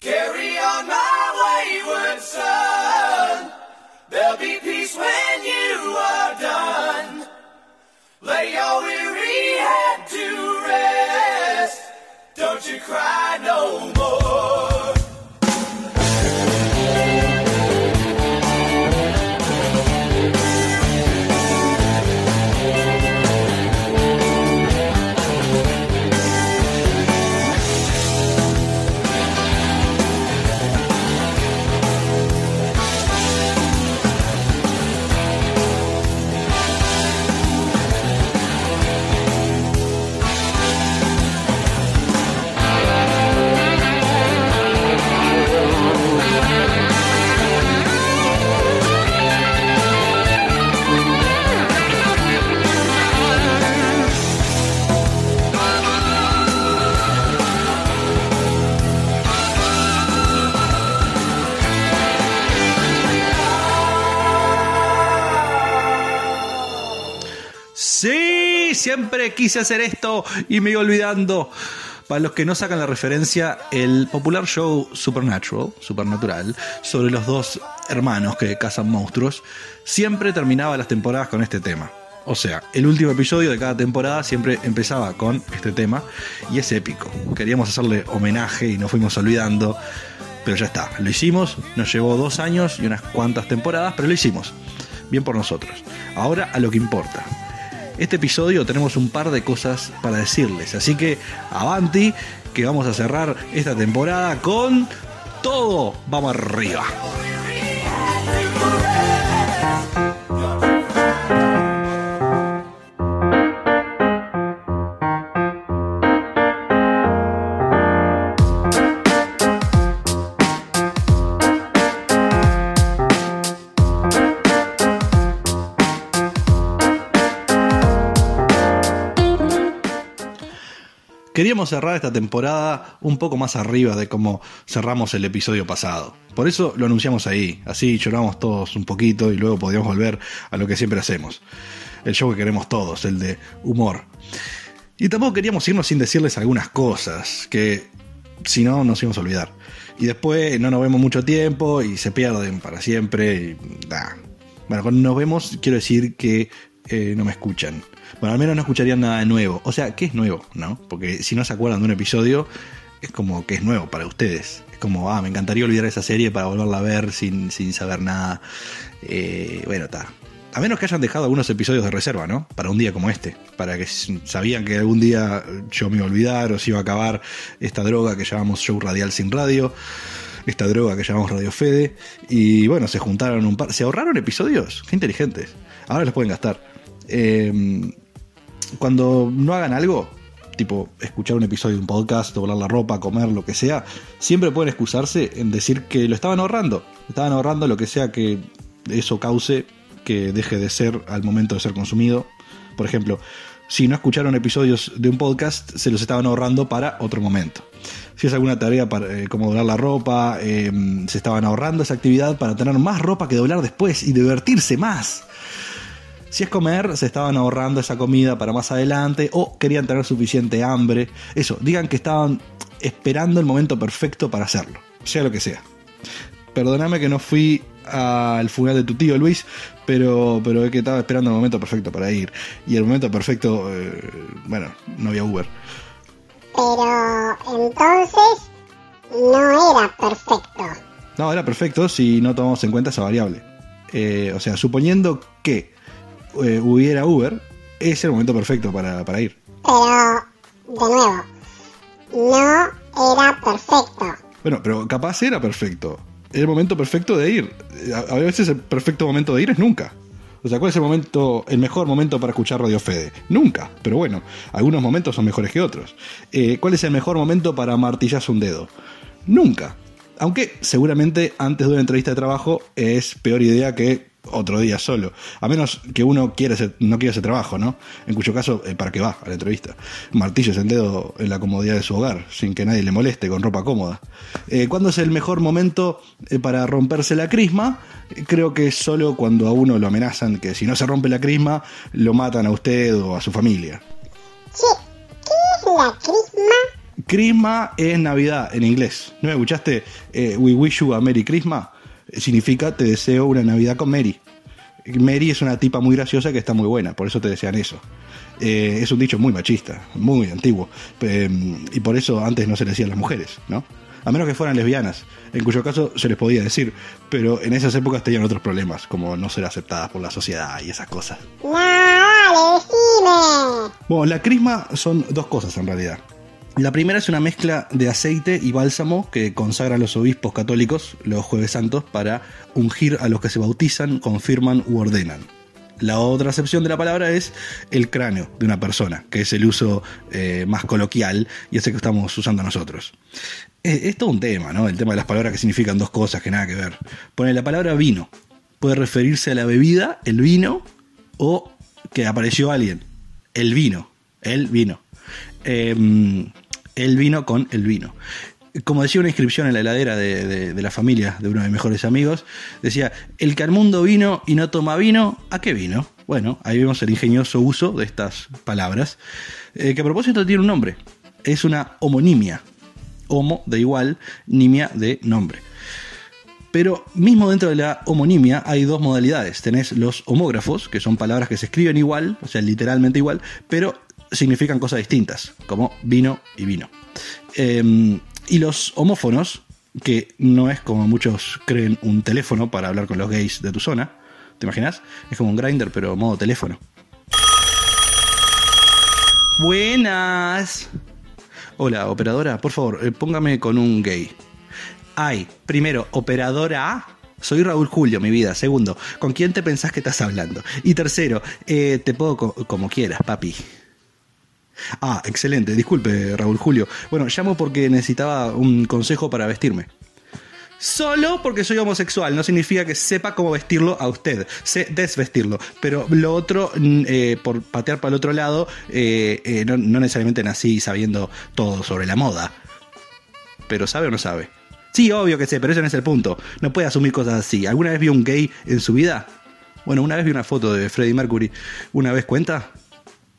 Carry on my wayward son. There'll be peace when you are done. Lay your weary head to rest. Don't you cry no more. Siempre quise hacer esto y me iba olvidando. Para los que no sacan la referencia, el popular show Supernatural, Supernatural, sobre los dos hermanos que cazan monstruos, siempre terminaba las temporadas con este tema. O sea, el último episodio de cada temporada siempre empezaba con este tema y es épico. Queríamos hacerle homenaje y nos fuimos olvidando, pero ya está, lo hicimos, nos llevó dos años y unas cuantas temporadas, pero lo hicimos. Bien por nosotros. Ahora a lo que importa este episodio tenemos un par de cosas para decirles. Así que avanti, que vamos a cerrar esta temporada con todo. Vamos arriba. Queríamos cerrar esta temporada un poco más arriba de como cerramos el episodio pasado. Por eso lo anunciamos ahí, así lloramos todos un poquito y luego podíamos volver a lo que siempre hacemos. El show que queremos todos, el de humor. Y tampoco queríamos irnos sin decirles algunas cosas, que si no nos íbamos a olvidar. Y después no nos vemos mucho tiempo y se pierden para siempre. Bueno, cuando nos vemos quiero decir que eh, no me escuchan. Bueno, al menos no escucharían nada de nuevo. O sea, ¿qué es nuevo? ¿No? Porque si no se acuerdan de un episodio, es como que es nuevo para ustedes. Es como, ah, me encantaría olvidar esa serie para volverla a ver sin, sin saber nada. Eh, bueno, está. A menos que hayan dejado algunos episodios de reserva, ¿no? Para un día como este. Para que sabían que algún día yo me iba a olvidar o se iba a acabar esta droga que llamamos show radial sin radio. Esta droga que llamamos Radio Fede. Y bueno, se juntaron un par. Se ahorraron episodios. Qué inteligentes. Ahora los pueden gastar. Eh, cuando no hagan algo, tipo escuchar un episodio de un podcast, doblar la ropa, comer, lo que sea, siempre pueden excusarse en decir que lo estaban ahorrando. Estaban ahorrando lo que sea que eso cause que deje de ser al momento de ser consumido. Por ejemplo, si no escucharon episodios de un podcast, se los estaban ahorrando para otro momento. Si es alguna tarea para, eh, como doblar la ropa, eh, se estaban ahorrando esa actividad para tener más ropa que doblar después y divertirse más. Si es comer, se estaban ahorrando esa comida para más adelante o querían tener suficiente hambre. Eso, digan que estaban esperando el momento perfecto para hacerlo, sea lo que sea. Perdóname que no fui al funeral de tu tío Luis, pero, pero es que estaba esperando el momento perfecto para ir. Y el momento perfecto, eh, bueno, no había Uber. Pero entonces no era perfecto. No, era perfecto si no tomamos en cuenta esa variable. Eh, o sea, suponiendo que eh, hubiera Uber, es el momento perfecto para, para ir. Pero, de nuevo, no era perfecto. Bueno, pero capaz era perfecto. Era el momento perfecto de ir. A, a veces el perfecto momento de ir es nunca. O sea, ¿cuál es el momento, el mejor momento para escuchar Radio Fede? Nunca, pero bueno, algunos momentos son mejores que otros. Eh, ¿Cuál es el mejor momento para martillarse un dedo? Nunca. Aunque seguramente antes de una entrevista de trabajo es peor idea que otro día solo. A menos que uno quiera ese- no quiera ese trabajo, ¿no? En cuyo caso, eh, ¿para qué va a la entrevista? Martillos el dedo en la comodidad de su hogar, sin que nadie le moleste, con ropa cómoda. Eh, ¿Cuándo es el mejor momento eh, para romperse la crisma? Creo que es solo cuando a uno lo amenazan que si no se rompe la crisma, lo matan a usted o a su familia. Che, ¿qué es la crisma? Christmas es Navidad en inglés. ¿No me escuchaste? Eh, We wish you a Merry Christmas. Significa te deseo una Navidad con Mary. Mary es una tipa muy graciosa que está muy buena, por eso te desean eso. Eh, es un dicho muy machista, muy antiguo. Eh, y por eso antes no se le decía a las mujeres, ¿no? A menos que fueran lesbianas, en cuyo caso se les podía decir, pero en esas épocas tenían otros problemas, como no ser aceptadas por la sociedad y esas cosas. No, dale, decime. Bueno, la crisma son dos cosas en realidad. La primera es una mezcla de aceite y bálsamo que consagran los obispos católicos los jueves santos para ungir a los que se bautizan, confirman u ordenan. La otra acepción de la palabra es el cráneo de una persona, que es el uso eh, más coloquial y ese que estamos usando nosotros. Es, es todo un tema, ¿no? El tema de las palabras que significan dos cosas que nada que ver. Pone la palabra vino. Puede referirse a la bebida, el vino, o que apareció alguien. El vino. El vino. Eh, el vino con el vino. Como decía una inscripción en la heladera de, de- la familia de uno de mis mejores amigos, decía, el que al mundo vino y no toma vino, ¿a qué vino? Bueno, ahí vemos el ingenioso uso de estas palabras, eh, que a propósito tiene un nombre. Es una homonimia. Homo de igual, nimia de nombre. Pero mismo dentro de la homonimia hay dos modalidades. Tenés los homógrafos, que son palabras que se escriben igual, o sea, literalmente igual, pero significan cosas distintas, como vino y vino. Eh, y los homófonos, que no es como muchos creen un teléfono para hablar con los gays de tu zona. ¿Te imaginas? Es como un grinder, pero modo teléfono. Buenas. Hola, operadora, por favor, eh, póngame con un gay. Ay, primero, operadora. Soy Raúl Julio, mi vida. Segundo, ¿con quién te pensás que estás hablando? Y tercero, eh, te puedo co- como quieras, papi. Ah, excelente. Disculpe, Raúl Julio. Bueno, llamo porque necesitaba un consejo para vestirme. Solo porque soy homosexual no significa que sepa cómo vestirlo a usted. Sé desvestirlo. Pero lo otro, mm, eh, por patear para el otro lado, eh, eh, no, no necesariamente nací sabiendo todo sobre la moda. Pero ¿sabe o no sabe? Sí, obvio que sé, pero ese no es el punto. No puede asumir cosas así. ¿Alguna vez vio un gay en su vida? Bueno, una vez vi una foto de Freddie Mercury. ¿Una vez cuenta?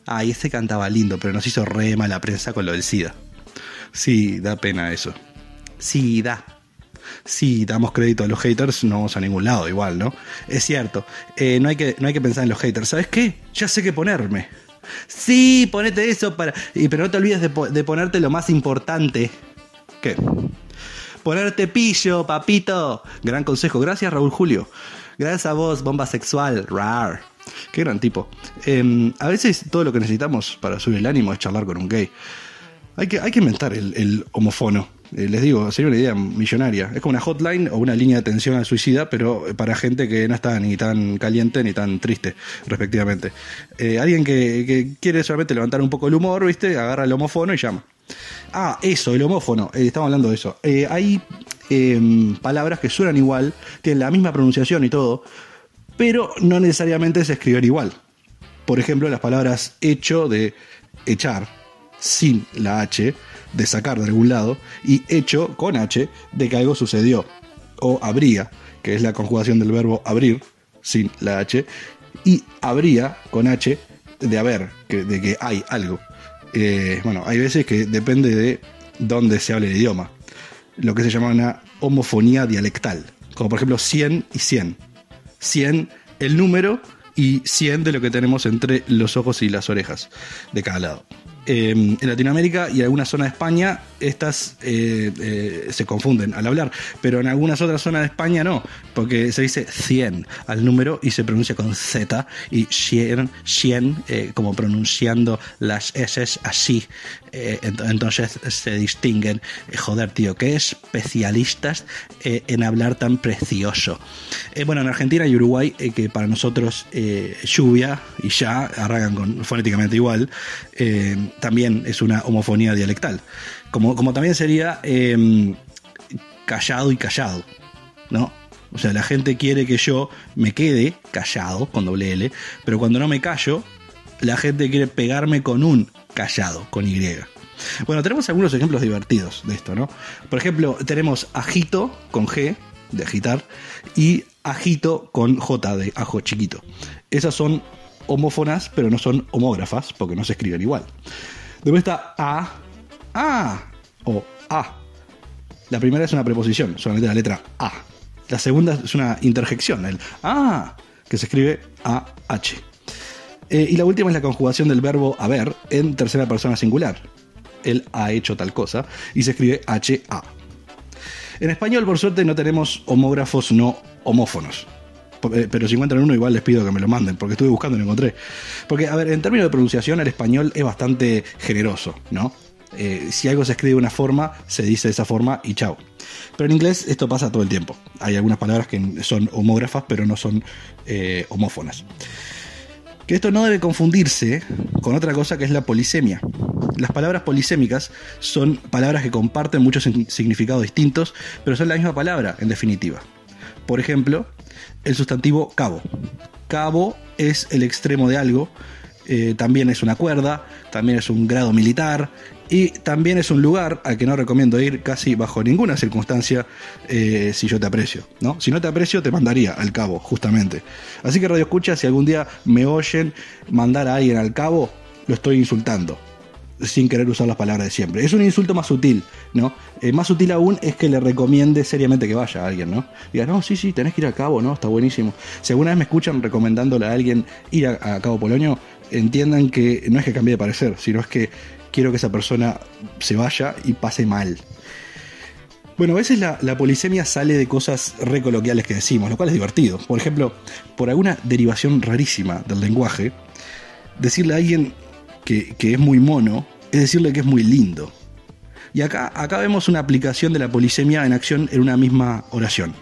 Ay, ese cantaba lindo, pero nos hizo re mala prensa con lo del SIDA. Sí, da pena eso. Sí, da. Sí, damos crédito a los haters, no vamos a ningún lado igual, ¿no? Es cierto, eh, no, hay que, no hay que pensar en los haters. ¿Sabes qué? Ya sé qué ponerme. Sí, ponete eso para... y- pero no te olvides de, po- de ponerte lo más importante. ¿Qué? Ponerte pillo, papito. Gran consejo. Gracias, Raúl Julio. Gracias a vos, bomba sexual. Rar. Qué gran tipo. Eh, a veces todo lo que necesitamos para subir el ánimo es charlar con un gay. Hay que, hay que inventar el, homofono. Eh, les digo, sería una idea millonaria. Es como una hotline o una línea de atención al suicida, pero para gente que no está ni tan caliente ni tan triste, respectivamente. Eh, alguien que, quiere solamente levantar un poco el humor, ¿viste? Agarra el homofono y llama. Ah, eso, el homófono. Eh, estamos hablando de eso. Eh, hay eh, palabras que suenan igual, tienen la misma pronunciación y todo, pero no necesariamente se escriben igual. Por ejemplo, las palabras hecho de echar sin la H, de sacar de algún lado, y hecho con H de que algo sucedió. O habría, que es la conjugación del verbo abrir sin la H, y habría con H de haber, que, de que hay algo. Eh, bueno, hay veces que depende de dónde se hable el idioma. Lo que se llama una homofonía dialectal. Como por ejemplo 100 y 100. 100 el número y 100 de lo que tenemos entre los ojos y las orejas de cada lado. Eh, en Latinoamérica y alguna zona de España estas eh, eh, se confunden al hablar, pero en algunas otras zonas de España no, porque se dice 100 al número y se pronuncia con Z y 100, 100 eh, como pronunciando las S así. Ent- entonces se distinguen. Joder, tío, qué especialistas en hablar tan precioso. Bueno, en Argentina y Uruguay, que para nosotros lluvia y ya arrancan con, fonéticamente igual, eh, también es una homofonía dialectal. Como, como también sería eh, callado y callado, ¿no? O sea, la gente quiere que yo me quede callado, con doble L, pero cuando no me callo, la gente quiere pegarme con un callado, con Y. Bueno, tenemos algunos ejemplos divertidos de esto, ¿no? Por ejemplo, tenemos ajito con G, de agitar, y ajito con J, de ajo chiquito. Esas son homófonas, pero no son homógrafas, porque no se escriben igual. Después está A. Ah, o A. La primera es una preposición, solamente la letra A. La segunda es una interjección, el A, que se escribe A-H. Eh, y la última es la conjugación del verbo haber en tercera persona singular. Él ha hecho tal cosa y se escribe H-A. En español, por suerte, no tenemos homógrafos no homófonos. Eh, Pero si encuentran uno, igual les pido que me lo manden, porque estuve buscando y lo encontré. Porque, a ver, en términos de pronunciación, el español es bastante generoso, ¿no? Eh, si algo se escribe de una forma, se dice de esa forma y chao. Pero en inglés esto pasa todo el tiempo. Hay algunas palabras que son homógrafas, pero no son eh, homófonas. Que esto no debe confundirse con otra cosa que es la polisemia. Las palabras polisémicas son palabras que comparten muchos significados distintos, pero son la misma palabra, en definitiva. Por ejemplo, el sustantivo cabo. Cabo es el extremo de algo, eh, también es una cuerda, también es un grado militar y también es un lugar al que no recomiendo ir casi bajo ninguna circunstancia eh, si yo te aprecio. ¿no? Si no te aprecio, te mandaría al cabo, justamente. Así que Radio Escucha, si algún día me oyen mandar a alguien al cabo, lo estoy insultando sin querer usar las palabras de siempre. Es un insulto más sutil, ¿no? Eh, más sutil aún es que le recomiende seriamente que vaya a alguien, ¿no? Diga, no, sí, sí, tenés que ir a Cabo, ¿no? Está buenísimo. Si alguna vez me escuchan recomendándole a alguien ir a, Cabo Polonio, entiendan que no es que cambie de parecer, sino es que quiero que esa persona se vaya y pase mal. Bueno, a veces la, la polisemia sale de cosas recoloquiales que decimos, lo cual es divertido. Por ejemplo, por alguna derivación rarísima del lenguaje, decirle a alguien que, es muy mono es decirle que es muy lindo. Y acá, acá vemos una aplicación de la polisemia en acción en una misma oración.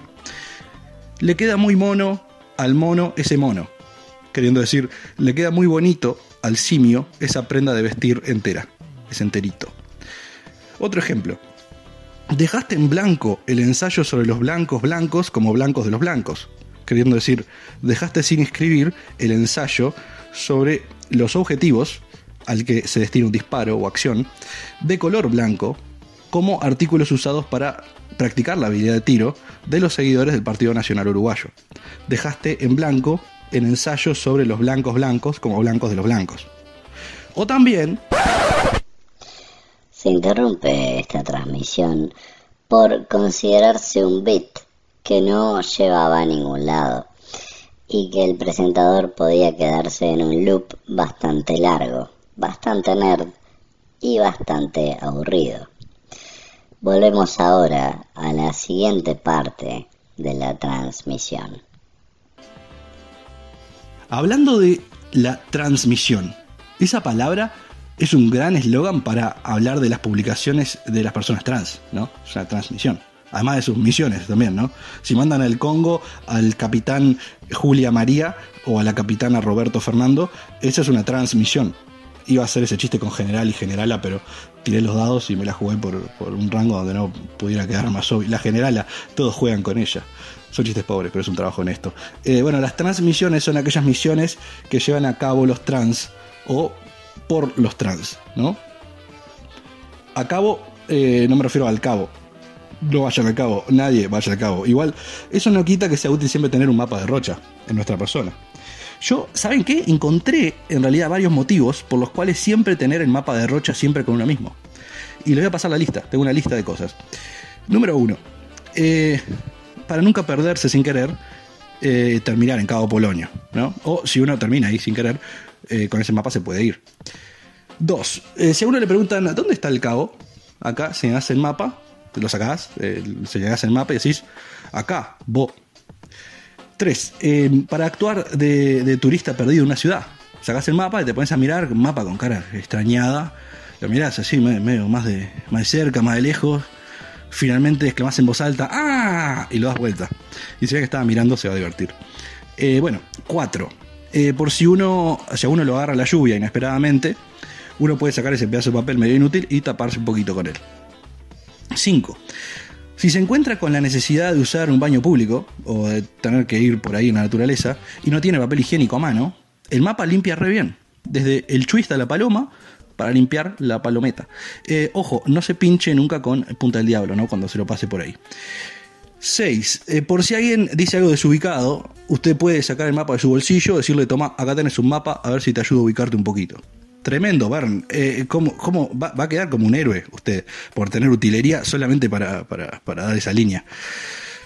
Le queda muy mono al mono ese mono. Queriendo decir, le queda muy bonito al simio esa prenda de vestir entera, ese enterito. Otro ejemplo. Dejaste en blanco el ensayo sobre los blancos blancos como blancos de los blancos. Queriendo decir, dejaste sin escribir el ensayo sobre los objetivos al que se destina un disparo o acción de color blanco como artículos usados para practicar la habilidad de tiro de los seguidores del Partido Nacional Uruguayo. Dejaste en blanco el ensayo sobre los blancos blancos como blancos de los blancos. O también Se interrumpe esta transmisión por considerarse un bit que no llevaba a ningún lado y que el presentador podía quedarse en un loop bastante largo, bastante nerd y bastante aburrido. Volvemos ahora a la siguiente parte de la transmisión. Hablando de la transmisión, esa palabra es un gran eslogan para hablar de las publicaciones de las personas trans, ¿no? Es una transmisión. Además de sus misiones también, ¿no? Si mandan al Congo al capitán Julia María o a la capitana Roberto Fernando, esa es una transmisión. Iba a hacer ese chiste con general y generala, pero tiré los dados y me la jugué por, un rango donde no pudiera quedar más obvio. La generala, todos juegan con ella. Son chistes pobres, pero es un trabajo honesto. Eh, bueno, las transmisiones son aquellas misiones que llevan a cabo los trans o por los trans, ¿no? A cabo, eh, no me refiero al cabo. No vayan al cabo, nadie vaya al cabo. Igual, eso no quita que sea útil siempre tener un mapa de rocha en nuestra persona. Yo, ¿saben qué? Encontré en realidad varios motivos por los cuales siempre tener el mapa de rocha siempre con uno mismo. Y les voy a pasar la lista, tengo una lista de cosas. Número uno, eh, para nunca perderse sin querer, eh, terminar en Cabo Polonio, ¿no? O si uno termina ahí sin querer, eh, con ese mapa se puede ir. Dos, si a uno le preguntan, ¿dónde está el cabo? Acá, se hace el mapa, te lo sacás, se llegás el mapa y decís, acá, vos. Tres, eh, para actuar de, turista perdido en una ciudad, sacás el mapa y te pones a mirar mapa con cara extrañada, lo mirás así, me- medio más de, más de cerca, más de lejos, finalmente exclamás en voz alta, ¡ah! y lo das vuelta. Y si ve que estaba mirando, se va a divertir. Eh, bueno, cuatro. Eh, por si uno, si a uno lo agarra la lluvia inesperadamente, uno puede sacar ese pedazo de papel medio inútil y taparse un poquito con él. 5. Si se encuentra con la necesidad de usar un baño público o de tener que ir por ahí en la naturaleza y no tiene papel higiénico a mano, el mapa limpia re bien. Desde el chuista a la paloma para limpiar la palometa. Eh, ojo, no se pinche nunca con punta del diablo, ¿no? Cuando se lo pase por ahí. 6. por si alguien dice algo desubicado, usted puede sacar el mapa de su bolsillo, decirle, toma, acá tenés un mapa, a ver si te ayuda a ubicarte un poquito. Tremendo, Bern. Eh, ¿cómo, cómo va, va a quedar como un héroe usted por tener utilería solamente para, para- para dar esa línea?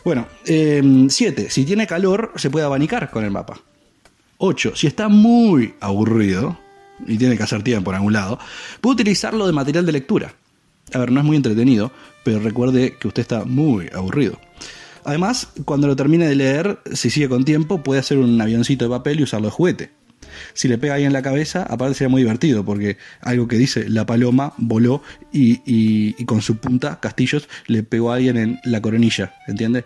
Bueno, 7. si tiene calor, se puede abanicar con el mapa. 8. Si está muy aburrido y tiene que hacer tiempo por algún lado, puede utilizarlo de material de lectura. A ver, no es muy entretenido, pero recuerde que usted está muy aburrido. Además, cuando lo termine de leer, si sigue con tiempo, puede hacer un avioncito de papel y usarlo de juguete. Si le pega ahí en la cabeza, aparte sería muy divertido, porque algo que dice la paloma voló y, y- con su punta, Castillos, le pegó a alguien en la coronilla, ¿entiende?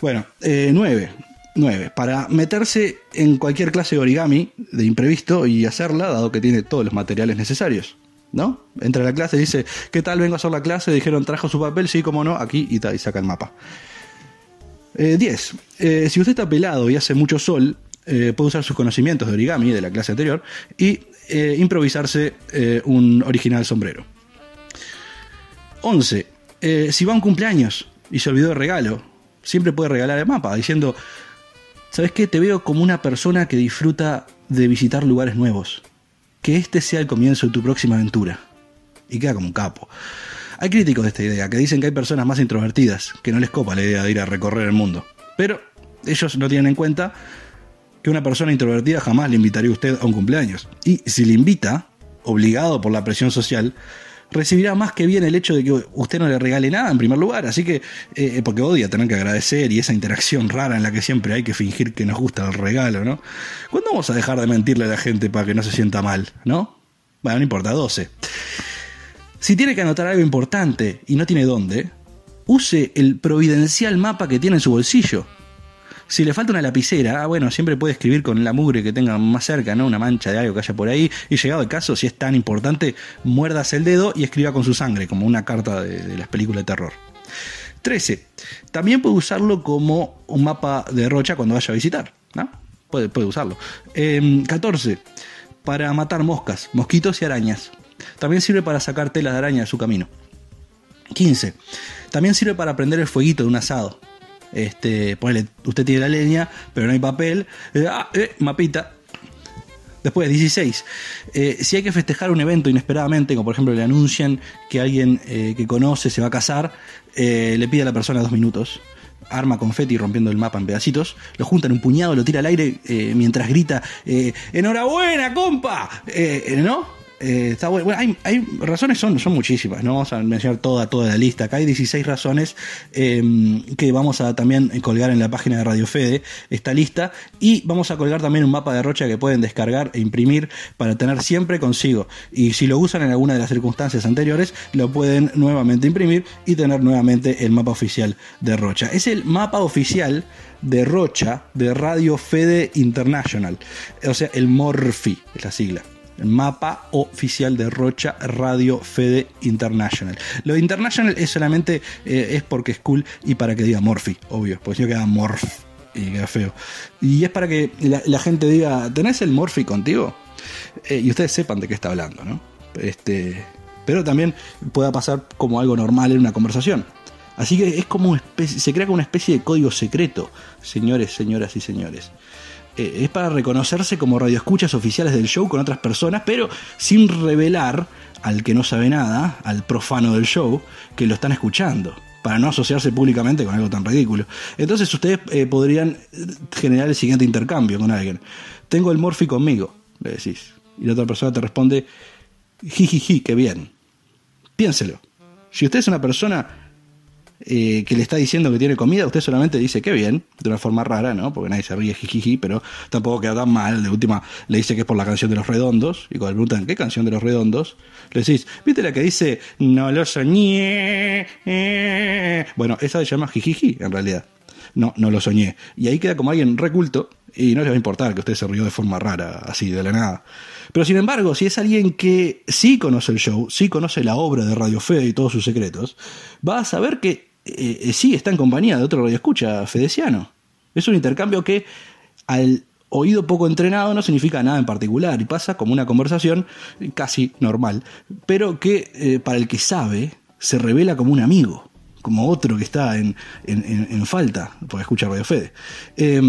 Bueno, 9. 9. Para meterse en cualquier clase de origami de imprevisto y hacerla, dado que tiene todos los materiales necesarios. ¿No? Entra a la clase y dice, ¿qué tal? Vengo a hacer la clase. Dijeron, ¿trajo su papel? Sí, cómo no, aquí y, y saca el mapa. 10. si usted está pelado y hace mucho sol, eh, puede usar sus conocimientos de origami de la clase anterior y eh, improvisarse eh, un original sombrero. 11. Eh, si va a un cumpleaños y se olvidó de regalo, siempre puede regalar el mapa diciendo, ¿sabes qué? Te veo como una persona que disfruta de visitar lugares nuevos. Que este sea el comienzo de tu próxima aventura. Y queda como un capo. Hay críticos de esta idea que dicen que hay personas más introvertidas, que no les copa la idea de ir a recorrer el mundo. Pero ellos no tienen en cuenta que una persona introvertida jamás le invitaría a usted a un cumpleaños. Y si le invita, obligado por la presión social, recibirá más que bien el hecho de que usted no le regale nada en primer lugar. Así que, eh, porque odia tener que agradecer y esa interacción rara en la que siempre hay que fingir que nos gusta el regalo, ¿no? ¿Cuándo vamos a dejar de mentirle a la gente para que no se sienta mal, no? Bueno, no importa, 12. Si tiene que anotar algo importante y no tiene dónde, use el providencial mapa que tiene en su bolsillo. Si le falta una lapicera, ah, bueno, siempre puede escribir con la mugre que tenga más cerca, ¿no? Una mancha de algo que haya por ahí. Y llegado el caso, si es tan importante, muérdase el dedo y escriba con su sangre, como una carta de, las películas de terror. 13. También puede usarlo como un mapa de rocha cuando vaya a visitar, ¿no? Puede, puede usarlo. Eh, 14. Para matar moscas, mosquitos y arañas. También sirve para sacar telas de araña de su camino. 15. También sirve para prender el fueguito de un asado. Este, ponele, usted tiene la leña, pero no hay papel. Eh, ah, eh, mapita. Después, 16. Eh, si hay que festejar un evento inesperadamente, como por ejemplo le anuncian que alguien eh, que conoce se va a casar, le pide a la persona dos minutos. Arma confeti rompiendo el mapa en pedacitos, lo junta en un puñado, lo tira al aire mientras grita: ¡Enhorabuena, compa! ¿No? Eh, está bueno. Bueno, hay, razones, son, son muchísimas, no vamos a mencionar toda, toda la lista. Acá hay 16 razones eh, que vamos a también colgar en la página de Radio Fede, esta lista, y vamos a colgar también un mapa de rocha que pueden descargar e imprimir para tener siempre consigo. Y si lo usan en alguna de las circunstancias anteriores, lo pueden nuevamente imprimir y tener nuevamente el mapa oficial de rocha. Es el mapa oficial de Rocha de Radio Fede International, o sea, el Morphy es la sigla. Mapa oficial de Rocha Radio Fede International. Lo de International es solamente eh, es porque es cool y para que diga Morphy, obvio, porque si no queda Morph y queda feo. Y es para que la, la gente diga, ¿tenés el Morphy contigo? Eh, y ustedes sepan de qué está hablando, ¿no? Este, pero también pueda pasar como algo normal en una conversación. Así que es como una especie, se crea como una especie de código secreto, señores, señoras y señores. Eh, es para reconocerse como radioescuchas oficiales del show con otras personas, pero sin revelar al que no sabe nada, al profano del show, que lo están escuchando, para no asociarse públicamente con algo tan ridículo. Entonces ustedes eh, podrían generar el siguiente intercambio con alguien. Tengo el Morphy conmigo, le decís. Y la otra persona te responde, jijiji, qué bien. Piénselo. Si usted es una persona eh, que le está diciendo que tiene comida, usted solamente dice qué bien, de una forma rara, ¿no? Porque nadie se ríe, jijiji, pero tampoco queda tan mal. De última, le dice que es por la canción de los redondos, y cuando le preguntan qué canción de los redondos, le decís, ¿viste la que dice no lo soñé? eh"? Bueno, esa se llama jijiji, en realidad. No, no lo soñé. Y ahí queda como alguien reculto y no les va a importar que usted se rió de forma rara, así de la nada. Pero sin embargo, si es alguien que sí conoce el show, sí conoce la obra de Radio Fede y todos sus secretos, va a saber que eh, sí está en compañía de otro radioescucha fedeciano. Es un intercambio que al oído poco entrenado no significa nada en particular y pasa como una conversación casi normal, pero que eh, para el que sabe se revela como un amigo como otro que está en, en, falta, porque escucha Radio Fede. Eh,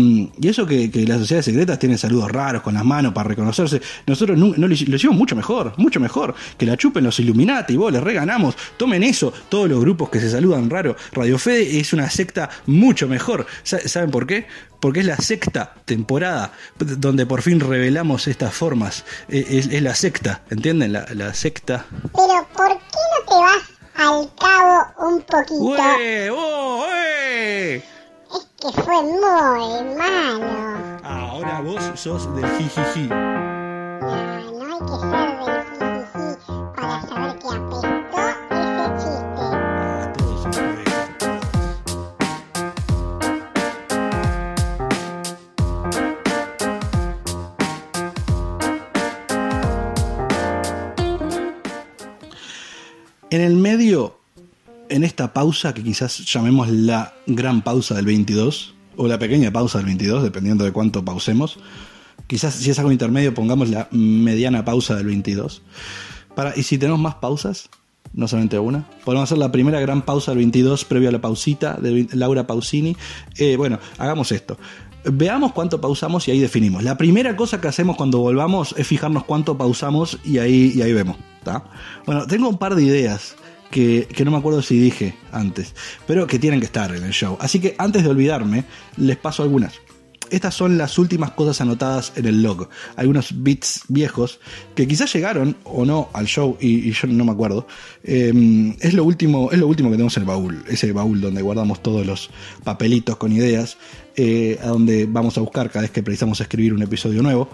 y eso que, las sociedades secretas tienen saludos raros con las manos para reconocerse, nosotros no, lo, hici- lo hicimos mucho mejor, mucho mejor, que la chupen los Illuminati, vos les reganamos, tomen eso, todos los grupos que se saludan raro, Radio Fede es una secta mucho mejor, Sa- ¿saben por qué? Porque es la sexta temporada donde por fin revelamos estas formas, Eh, es, la secta, ¿entienden? La, la secta... Pero ¿por qué no te vas al cabo un poquito? ¡Ué! ¡Oh! ¡Eh! Es que fue muy malo. Ahora vos sos del jijiji. No, no hay que ser del En el medio, en esta pausa que quizás llamemos la gran pausa del 22, o la pequeña pausa del 22, dependiendo de cuánto pausemos, quizás si es algo intermedio pongamos la mediana pausa del 22. Para, y si tenemos más pausas, no solamente una, podemos hacer la primera gran pausa del 22 previo a la pausita de Laura Pausini. Eh, bueno, hagamos esto. Veamos cuánto pausamos y ahí definimos. La primera cosa que hacemos cuando volvamos es fijarnos cuánto pausamos y ahí, y ahí vemos. Bueno, tengo un par de ideas que, que no me acuerdo si dije antes, pero que tienen que estar en el show. Así que antes de olvidarme, les paso algunas. Estas son las últimas cosas anotadas en el log. Algunos bits viejos que quizás llegaron o no al show y, yo no me acuerdo. Eh, es, lo último, es lo último que tenemos en el baúl. Ese baúl donde guardamos todos los papelitos con ideas. eh, a donde vamos a buscar cada vez que precisamos escribir un episodio nuevo.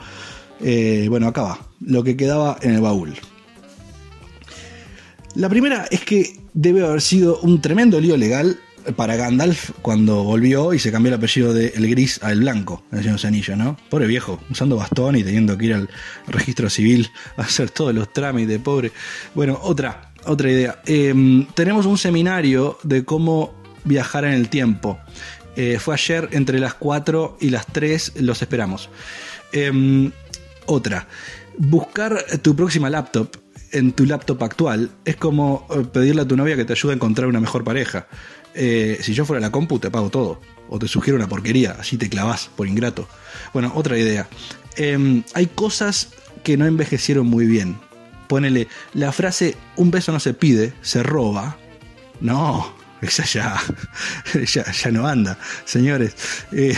Eh, bueno, acá va. Lo que quedaba en el baúl. La primera es que debe haber sido un tremendo lío legal para Gandalf cuando volvió y se cambió el apellido de el gris al blanco en el Señor de ¿no? Pobre viejo, usando bastón y teniendo que ir al registro civil a hacer todos los trámites, pobre. Bueno, otra, otra idea. Eh, tenemos un seminario de cómo viajar en el tiempo. Eh, fue ayer entre las 4 y las 3, los esperamos. Eh, otra, buscar tu próxima laptop en tu laptop actual es como eh, pedirle a tu novia que te ayude a encontrar una mejor pareja. Eh, si yo fuera la compu, te pago todo. O te sugiero una porquería, así te clavas por ingrato. Bueno, otra idea. Em, hay cosas que no envejecieron muy bien. Ponele, la frase un beso no se pide, se roba. No, esa ya, ya, ya no anda, señores. Eh,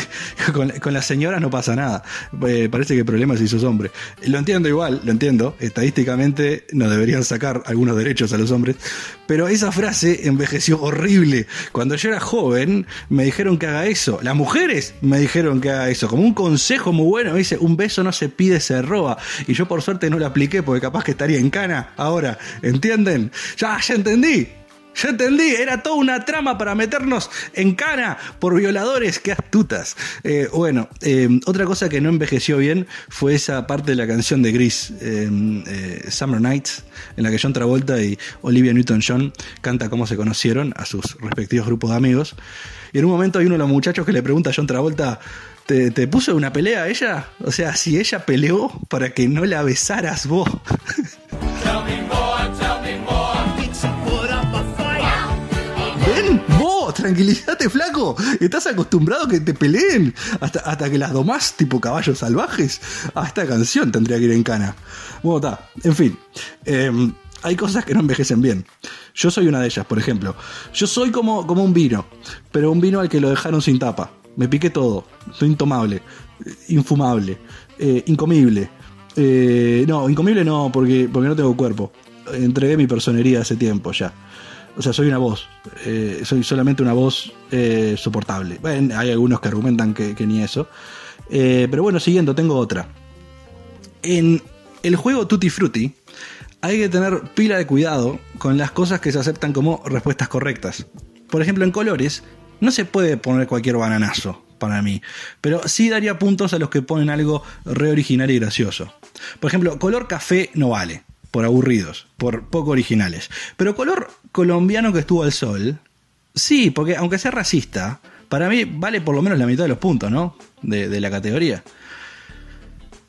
con, con las señoras no pasa nada. Eh, parece que el problema es si sos hombre. Lo entiendo igual, lo entiendo. Estadísticamente no deberían sacar algunos derechos a los hombres. Pero esa frase envejeció horrible. Cuando yo era joven me dijeron que haga eso. Las mujeres me dijeron que haga eso. Como un consejo muy bueno. Me dice, un beso no se pide, se roba. Y yo por suerte no lo apliqué porque capaz que estaría en cana ahora. ¿Entienden? Ya, ya entendí. Ya entendí, era toda una trama para meternos en cana por violadores, qué astutas. Eh, bueno, eh, otra cosa que no envejeció bien fue esa parte de la canción de Gris, eh, eh, Summer Nights, en la que John Travolta y Olivia Newton-John canta cómo se conocieron a sus respectivos grupos de amigos. Y en un momento hay uno de los muchachos que le pregunta a John Travolta, ¿te, te puso una pelea a ella? O sea, si ella peleó para que no la besaras vos. Tranquilízate, flaco. Estás acostumbrado a que te peleen hasta, hasta que las domás tipo caballos salvajes. A esta canción tendría que ir en cana. Bueno, está. En fin. Em, hay cosas que no envejecen bien. Yo soy una de ellas, por ejemplo. Yo soy como, como un vino, pero un vino al que lo dejaron sin tapa. Me piqué todo. Soy intomable, infumable, eh, incomible. Eh, no, incomible no, porque, porque no tengo cuerpo. Entregué mi personería hace tiempo ya. O sea, soy una voz. eh, soy solamente una voz eh, soportable. Bueno, hay algunos que argumentan que, ni eso. Eh, pero bueno, siguiendo, tengo otra. En el juego Tutti Frutti hay que tener pila de cuidado con las cosas que se aceptan como respuestas correctas. Por ejemplo, en colores no se puede poner cualquier bananazo para mí, pero sí daría puntos a los que ponen algo re original y gracioso. Por ejemplo, color café no vale, por aburridos, por poco originales. Pero color colombiano que estuvo al sol, sí, porque aunque sea racista, para mí vale por lo menos la mitad de los puntos, ¿no? De, la categoría.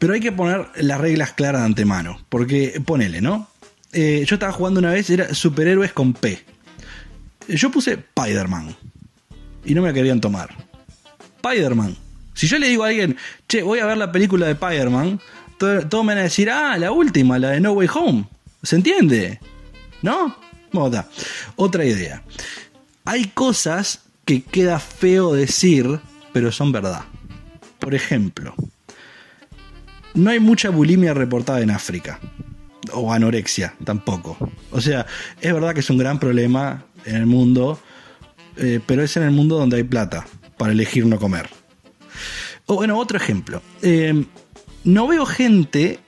Pero hay que poner las reglas claras de antemano. Porque ponele, ¿no? Eh, yo estaba jugando una vez, era superhéroes con P. Yo puse Spider-Man y no me la querían tomar. Spider-Man. Si yo le digo a alguien, che, voy a ver la película de Spider-Man, to- todos me van a decir, ah, la última, la de No Way Home. ¿Se entiende? ¿No? Está. Otra idea. Hay cosas que queda feo decir, pero son verdad. Por ejemplo, no hay mucha bulimia reportada en África. O anorexia, tampoco. O sea, es verdad que es un gran problema en el mundo, eh, pero es en el mundo donde hay plata para elegir no comer. O bueno, otro ejemplo. Eh, no veo gente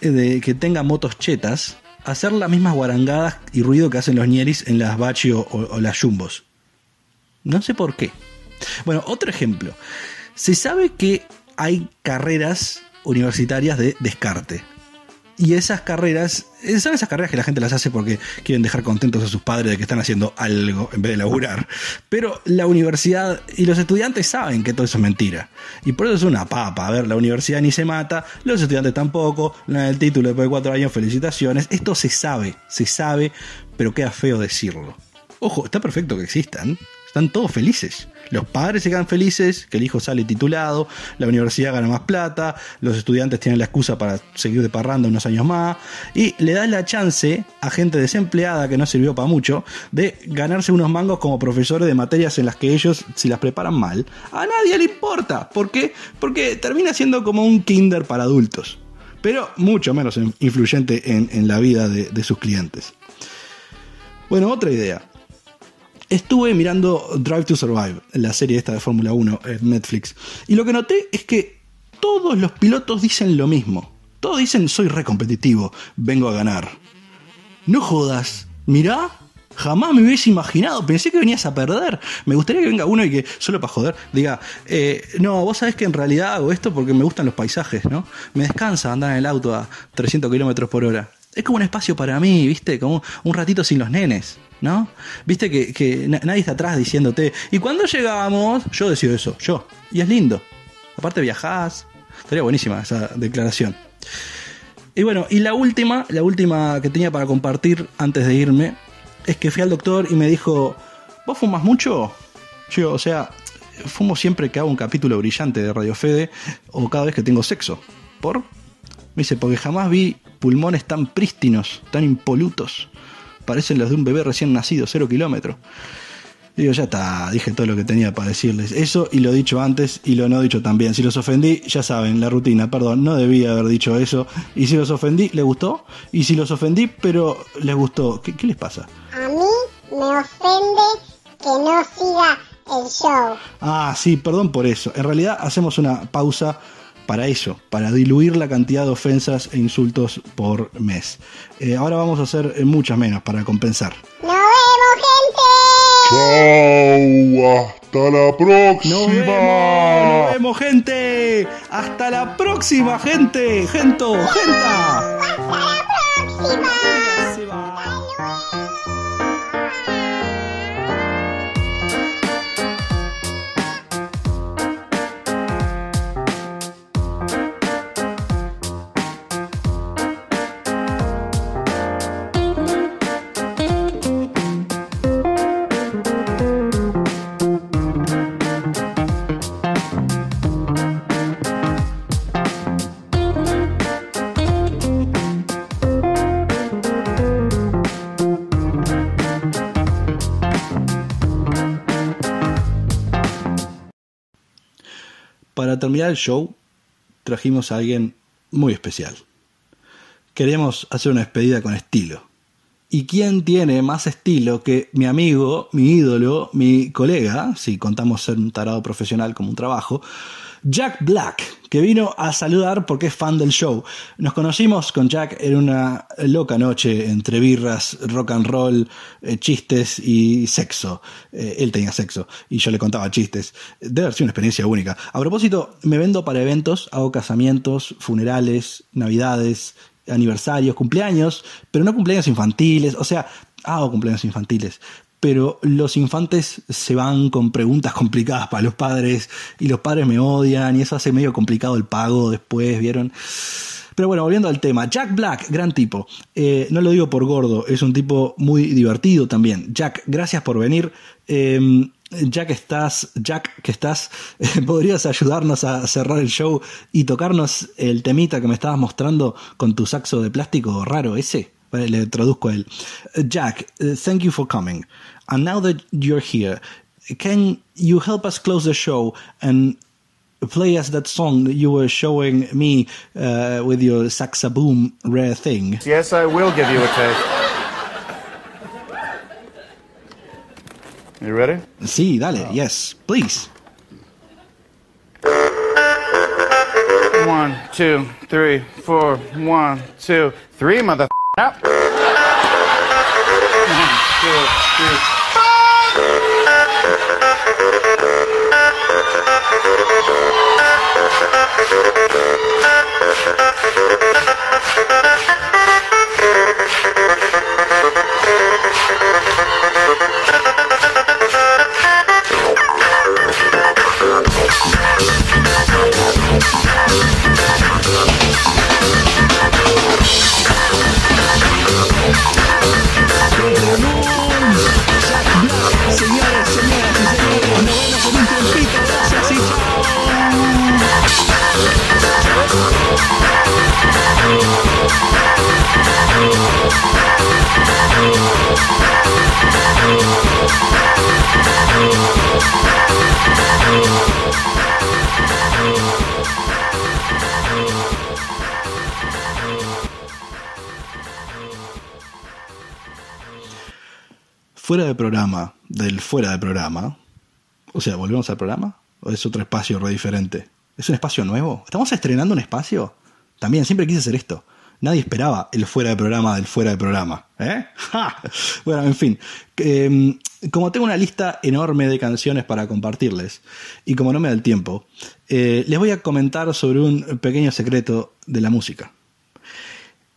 eh, de, que tenga motos chetas hacer las mismas guarangadas y ruido que hacen los ñeris en las bachi o, o- las jumbos. No sé por qué. Bueno, otro ejemplo. Se sabe que hay carreras universitarias de descarte. Y esas carreras, eh, son esas carreras que la gente las hace porque quieren dejar contentos a sus padres de que están haciendo algo en vez de laburar. Pero la universidad y los estudiantes saben que todo eso es mentira. Y por eso es una papa. A ver, la universidad ni se mata, los estudiantes tampoco, del título después de cuatro años, felicitaciones. Esto se sabe, se sabe, pero queda feo decirlo. Ojo, está perfecto que existan. Están todos felices. Los padres se quedan felices, que el hijo sale titulado, la universidad gana más plata, los estudiantes tienen la excusa para seguir de parranda unos años más, y le das la chance a gente desempleada que no sirvió para mucho de ganarse unos mangos como profesores de materias en las que ellos, si las preparan mal, a nadie le importa. ¿Por qué? Porque termina siendo como un kinder para adultos, pero mucho menos influyente en, en la vida de- de sus clientes. Bueno, otra idea. Estuve mirando Drive to Survive, la serie esta de Fórmula 1 en Netflix, y lo que noté es que todos los pilotos dicen lo mismo. Todos dicen soy re competitivo, vengo a ganar. No jodas, mirá, jamás me hubiese imaginado, pensé que venías a perder. Me gustaría que venga uno y que, solo para joder, diga, eh, no, vos sabés que en realidad hago esto porque me gustan los paisajes, ¿no? Me descansa andar en el auto a 300 kilómetros por hora. Es como un espacio para mí, ¿viste? Como un ratito sin los nenes, ¿no? Viste que, que na- nadie está atrás diciéndote, y cuando llegamos, yo decido eso, yo. Y es lindo. Aparte viajás. Estaría buenísima esa declaración. Y bueno, y la última, la última que tenía para compartir antes de irme, es que fui al doctor y me dijo, ¿vos fumas mucho? Yo, o sea, fumo siempre que hago un capítulo brillante de Radio Fede o cada vez que tengo sexo. ¿Por? Me dice, porque jamás vi pulmones tan prístinos, tan impolutos. Parecen los de un bebé recién nacido, cero kilómetros. Digo, ya está, dije todo lo que tenía para decirles. Eso y lo dicho antes y lo no dicho también. Si los ofendí, ya saben, la rutina, perdón, no debía haber dicho eso. Y si los ofendí, ¿les gustó? Y si los ofendí, pero les gustó, ¿qué, qué les pasa? A mí me ofende que no siga el show. Ah, sí, perdón por eso. En realidad hacemos una pausa para eso, para diluir la cantidad de ofensas e insultos por mes. Eh, ahora vamos a hacer eh, muchas menos para compensar. ¡Nos vemos, gente! Chau, hasta la próxima. ¡Nos vemos! ¡Nos vemos, gente! ¡Hasta la próxima, gente! ¡Gento! ¡Genta! Para terminar el show, trajimos a alguien muy especial. Queremos hacer una despedida con estilo. ¿Y quién tiene más estilo que mi amigo, mi ídolo, mi colega, si contamos ser un tarado profesional como un trabajo, Jack Black, que vino a saludar porque es fan del show. Nos conocimos con Jack en una loca noche entre birras, rock and roll, eh, chistes y sexo. Eh, él tenía sexo y yo le contaba chistes. Debe haber sido una experiencia única. A propósito, me vendo para eventos, hago casamientos, funerales, navidades, aniversarios, cumpleaños, pero no cumpleaños infantiles, o sea, hago cumpleaños infantiles, pero los infantes se van con preguntas complicadas para los padres y los padres me odian y eso hace medio complicado el pago después, ¿vieron? Pero bueno, volviendo al tema. Jack Black, gran tipo. Eh, no lo digo por gordo, es un tipo muy divertido también. Jack, gracias por venir. Eh, ya que estás, Jack, que estás, podrías ayudarnos a cerrar el show y tocarnos el temita que me estabas mostrando con tu saxo de plástico raro ese. Le traduzco a él. Jack, uh, thank you for coming. And now that you're here, can you help us close the show and play us that song that you were showing me uh, with your saxaboom rare thing? Yes, I will give you a taste. You ready? Sí, dale, yes, please. One, two, three, four. One, two, three, mother. Up. One, two, three. Señores, Fuera de programa, del fuera de programa. O sea, ¿volvemos al programa? ¿O es otro espacio re diferente? ¿Es un espacio nuevo? ¿Estamos estrenando un espacio? También, siempre quise hacer esto. Nadie esperaba el fuera de programa del fuera de programa. ¿Eh? Bueno, en fin. Eh, como tengo una lista enorme de canciones para compartirles, y como no me da el tiempo, eh, les voy a comentar sobre un pequeño secreto de la música.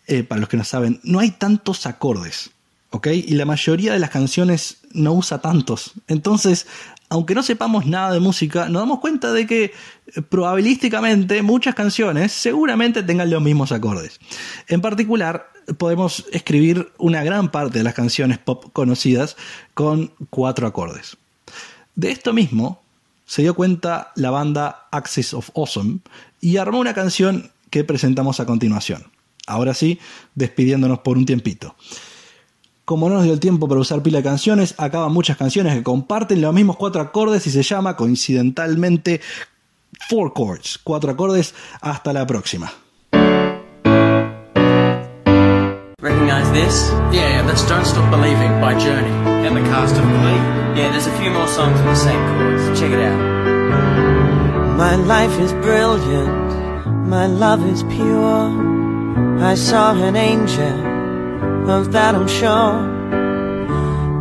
Eh, para los que no saben, no hay tantos acordes. ¿Ok? Y la mayoría de las canciones no usa tantos. Entonces, aunque no sepamos nada de música, nos damos cuenta de que eh, probabilísticamente muchas canciones seguramente tengan los mismos acordes. En particular, podemos escribir una gran parte de las canciones pop conocidas con cuatro acordes. De esto mismo se dio cuenta la banda Axis of Awesome y armó una canción que presentamos a continuación. Ahora sí, despidiéndonos por un tiempito. Como no nos dio el tiempo para usar pila de canciones, acaban muchas canciones que comparten los mismos cuatro acordes y se llama coincidentalmente Four Chords. Cuatro acordes. Hasta la próxima. Recognize this? Yeah, yeah, that's Don't Stop Believing by Journey. And the cast of Glee? Yeah, there's a few more songs with the same chords. Check it out. My life is brilliant, my love is pure. I saw an angel, of that I'm sure.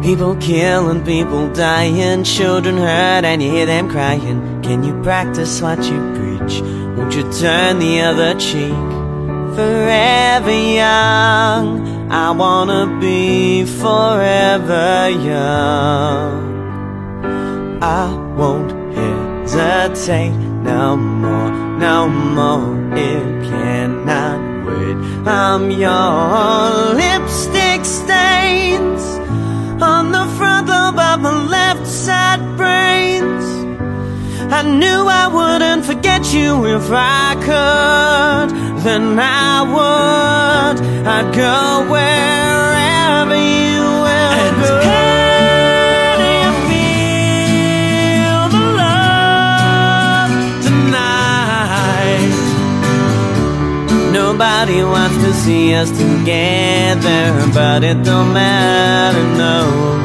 People killing, people dying, children hurt, and you hear them crying. Can you practice what you preach? Won't you turn the other cheek? Forever young, I wanna be forever young. I won't hesitate no more, no more. It cannot I'm your lipstick stains on the front lobe of my left side brains. I knew I wouldn't forget you if I could. Then I would. I'd go wherever see us together, but it don't matter, no.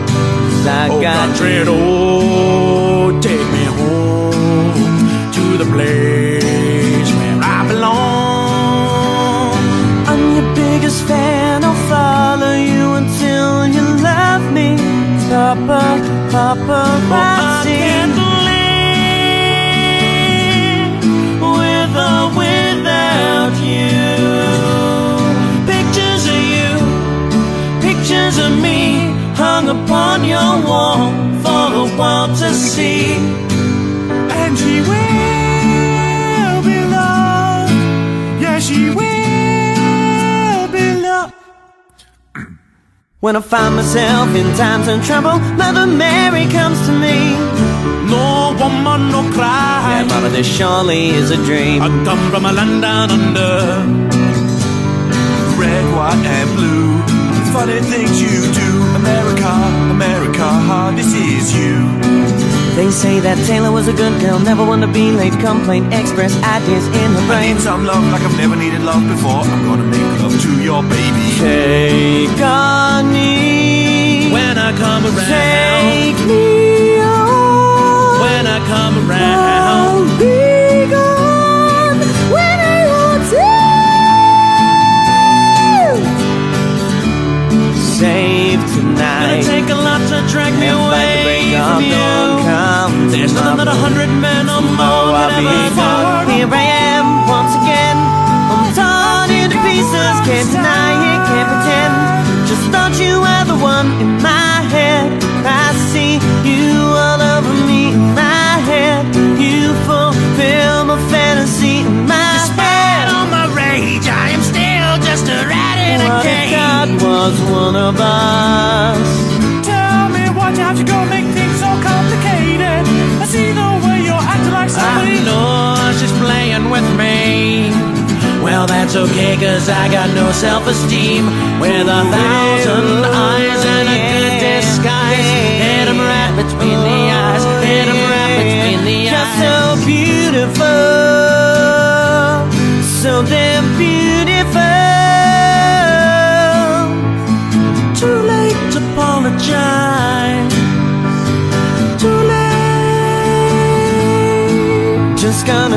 'Cause I Oh, got country road, oh, take me home to the place where I belong. I'm your biggest fan. I'll follow you until you love me. Papa, Papa, Oh, upon your wall for the world to see. And she will be loved. Yeah, she will be loved. When I find myself in times of trouble Mother Mary comes to me. No woman, no cry. Yeah, mother, this surely is a dream. I come from a land down under. Red, white and blue. Funny things you do. America, America, this is you. They say that Taylor was a good girl, never one to be late, complain, express ideas in her I brain. need some love like I've never needed love before. I'm gonna make love to your baby. Take on me. When I come around, Take me on. when I come around, to. Save gonna take a lot to drag me And away from you. There's nothing that a hundred men or more be ever afford. Here I am once again. I'm torn into pieces. Can't deny it, can't pretend. Just thought you were the one in my head. I see you all over me in my head. You fulfill my fantasy just a rat in a What if cage. God was one of us? Tell me what you have to go make things so complicated. I see the way you're acting like somebody. I know she's playing with me. Well, that's okay, cause I got no self esteem. With a thousand eyes and a good disguise. Hit 'em right between the eyes. Hit 'em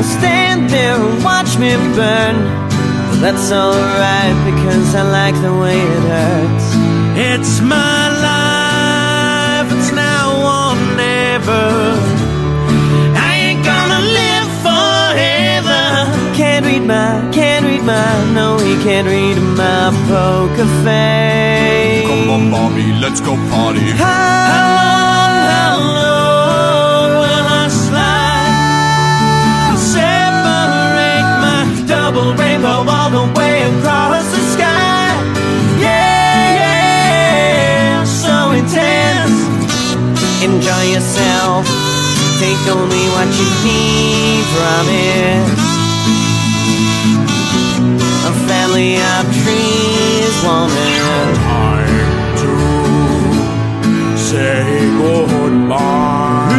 Stand there and watch me burn. That's alright because I like the way it hurts. It's my life, it's now or never. I ain't gonna live forever. Can't read my, can't read my, no, he can't read my poker face. Come on, Bobby, let's go party. How long, how long double rainbow all the way across the sky. Yeah, yeah, so intense. Enjoy yourself. Take only what you need from it. A family of trees, woman. Time to say goodbye.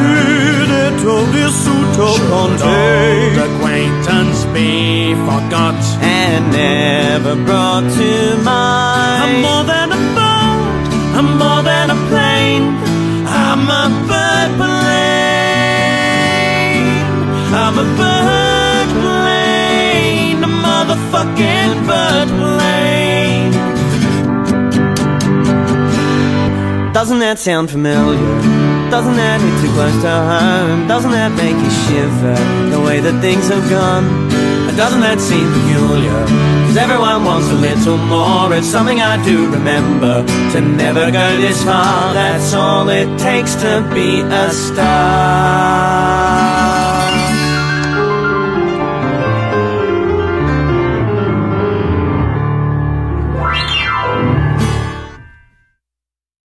Little Disuto Old acquaintance be forgot. and never brought to mind. I'm more than a boat. I'm more than a plane. I'm a bird plane. I'm a bird plane. A motherfucking bird plane. Doesn't that sound familiar? Doesn't that hit too close to home? Doesn't that make you shiver the way that things have gone? Doesn't that seem peculiar? Cause everyone wants a little more. It's something I do remember. To never go this far, that's all it takes to be a star.